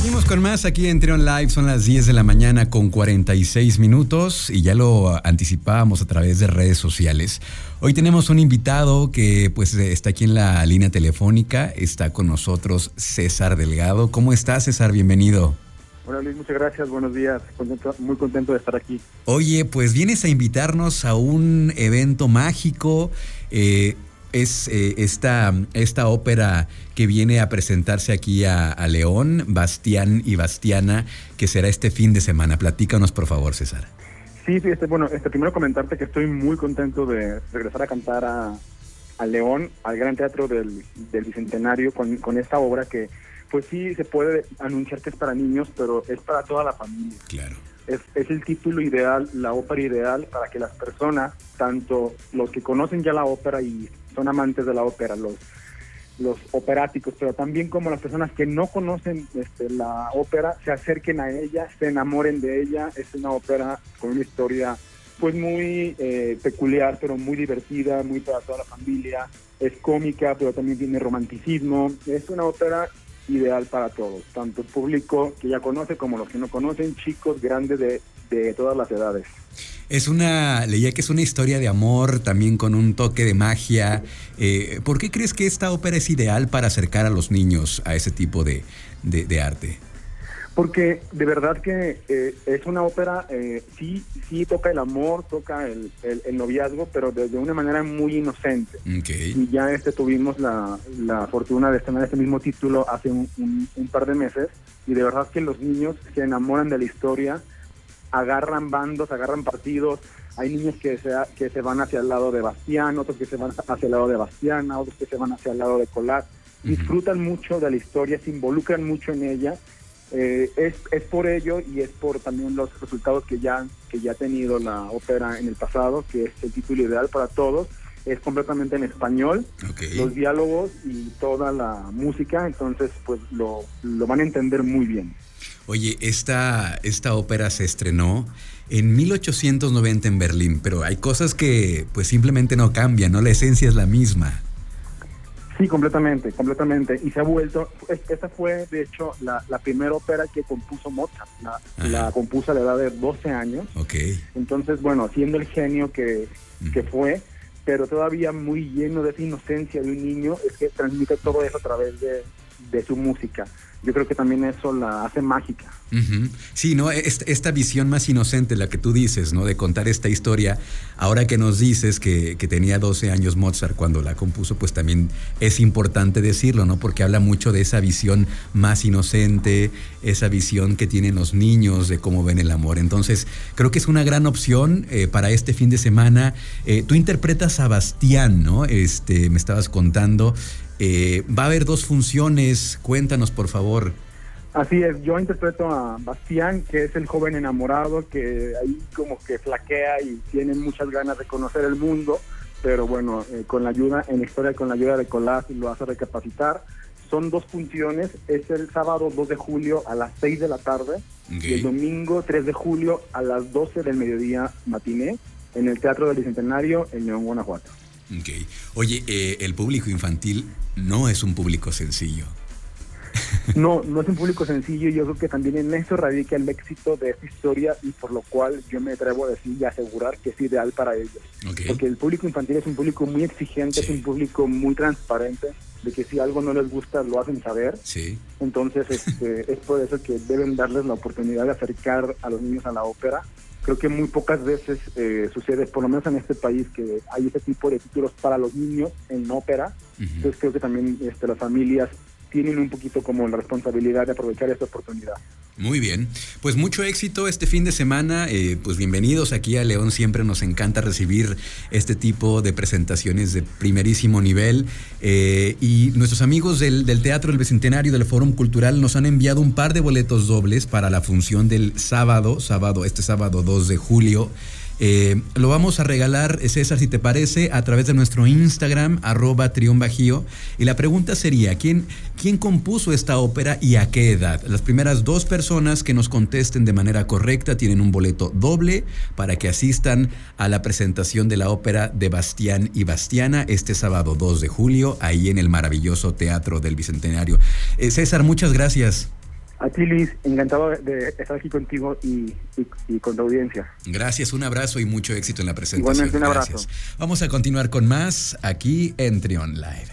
Seguimos con más aquí en Trion Live, son las 10 de la mañana con 46 minutos y ya lo anticipábamos a través de redes sociales. Hoy tenemos un invitado que pues está aquí en la línea telefónica, está con nosotros César Delgado. ¿Cómo estás César? Bienvenido. Hola Luis, muchas gracias, buenos días, muy contento de estar aquí. Oye, pues vienes a invitarnos a un evento mágico. Eh, es eh, esta, esta ópera que viene a presentarse aquí a, León, Bastián y Bastiana, que será este fin de semana. Platícanos, por favor, César. Sí, este, bueno, este, primero comentarte que estoy muy contento de regresar a cantar a, León, al Gran Teatro del, Bicentenario, con, con esta obra que, pues sí, se puede anunciar que es para niños, pero es para toda la familia. Claro es, el título ideal, la ópera ideal para que las personas, tanto los que conocen ya la ópera y son amantes de la ópera, los, los operáticos, pero también como las personas que no conocen este, la ópera, se acerquen a ella, se enamoren de ella. Es una ópera con una historia pues muy eh, peculiar, pero muy divertida, muy para toda la familia. Es cómica, pero también tiene romanticismo. Es una ópera ideal para todos, tanto el público que ya conoce como los que no conocen, chicos, grandes de, de todas las edades. Es una, leía que es una historia de amor, también con un toque de magia. Eh, ¿Por qué crees que esta ópera es ideal para acercar a los niños a ese tipo de, de arte? Porque de verdad que eh, es una ópera, eh, sí, sí toca el amor, toca el, el, noviazgo, pero de, una manera muy inocente. Y ya este tuvimos la, la fortuna de estrenar este mismo título hace un, un, par de meses y de verdad que los niños se enamoran de la historia, agarran bandos, agarran partidos. Hay niños que se, que se van hacia el lado de Bastián, otros que se van hacia el lado de Bastiana, otros que se van hacia el lado de Colat. Disfrutan mucho de la historia, se involucran mucho en ella eh, es, es por ello y es por también los resultados que ya, que ya ha tenido la ópera en el pasado, que es el título ideal para todos. Es completamente en español, los diálogos y toda la música, entonces pues lo, lo van a entender muy bien. Oye, esta, esta ópera se estrenó en 1890 en Berlín, pero hay cosas que pues simplemente no cambian, ¿no? La esencia es la misma. Sí, completamente, completamente. Y se ha vuelto, esta fue de hecho la, primera ópera que compuso Mozart. La, compuso a la edad de 12 años. Ok. Entonces, bueno, siendo el genio que, que fue, pero todavía muy lleno de esa inocencia de un niño, es que transmite todo eso a través de, de su música yo creo que también eso la hace mágica. Sí, ¿no? Esta, visión más inocente, la que tú dices, ¿no? De contar esta historia, ahora que nos dices que, tenía 12 años Mozart cuando la compuso, pues también es importante decirlo, ¿no? Porque habla mucho de esa visión más inocente, esa visión que tienen los niños de cómo ven el amor. Entonces, creo que es una gran opción eh, para este fin de semana. Eh, tú interpretas a Bastián, ¿no? Este, me estabas contando. Eh, va a haber dos funciones, cuéntanos por favor. Así es, yo interpreto a Bastián, que es el joven enamorado que ahí como que flaquea y tiene muchas ganas de conocer el mundo, pero bueno, eh, con la ayuda, en la historia con la ayuda de Colás lo hace recapacitar. Son dos funciones, es el sábado 2 de julio a las 6 de la tarde y el domingo 3 de julio a las 12 del mediodía matiné en el Teatro del Bicentenario en León, Guanajuato. Okay. Oye, eh, el público infantil no es un público sencillo. No, no es un público sencillo y yo creo que también en eso radica el éxito de esta historia y por lo cual yo me atrevo a decir y asegurar que es ideal para ellos. Porque el público infantil es un público muy exigente, es un público muy transparente, de que si algo no les gusta lo hacen saber. Sí. Entonces este, es por eso que deben darles la oportunidad de acercar a los niños a la ópera creo que muy pocas veces eh, sucede, por lo menos en este país, que hay ese tipo de títulos para los niños en ópera. Entonces creo que también este, las familias tienen un poquito como la responsabilidad de aprovechar esta oportunidad. Muy bien, pues mucho éxito este fin de semana, eh, pues bienvenidos aquí a León, siempre nos encanta recibir este tipo de presentaciones de primerísimo nivel eh, y nuestros amigos del, del Teatro del Bicentenario del Fórum Cultural nos han enviado un par de boletos dobles para la función del sábado, sábado, este sábado 2 de julio. Eh, lo vamos a regalar, César, si te parece, a través de nuestro Instagram, arroba Bajío. Y la pregunta sería, ¿quién, ¿quién compuso esta ópera y a qué edad? Las primeras dos personas que nos contesten de manera correcta tienen un boleto doble para que asistan a la presentación de la ópera de Bastián y Bastiana este sábado 2 de julio, ahí en el maravilloso Teatro del Bicentenario. Eh, César, muchas gracias. A ti, Liz, encantado de estar aquí contigo y, con tu audiencia. Gracias, un abrazo y mucho éxito en la presentación. Igualmente, un abrazo. Vamos a continuar con más aquí en Trion Live.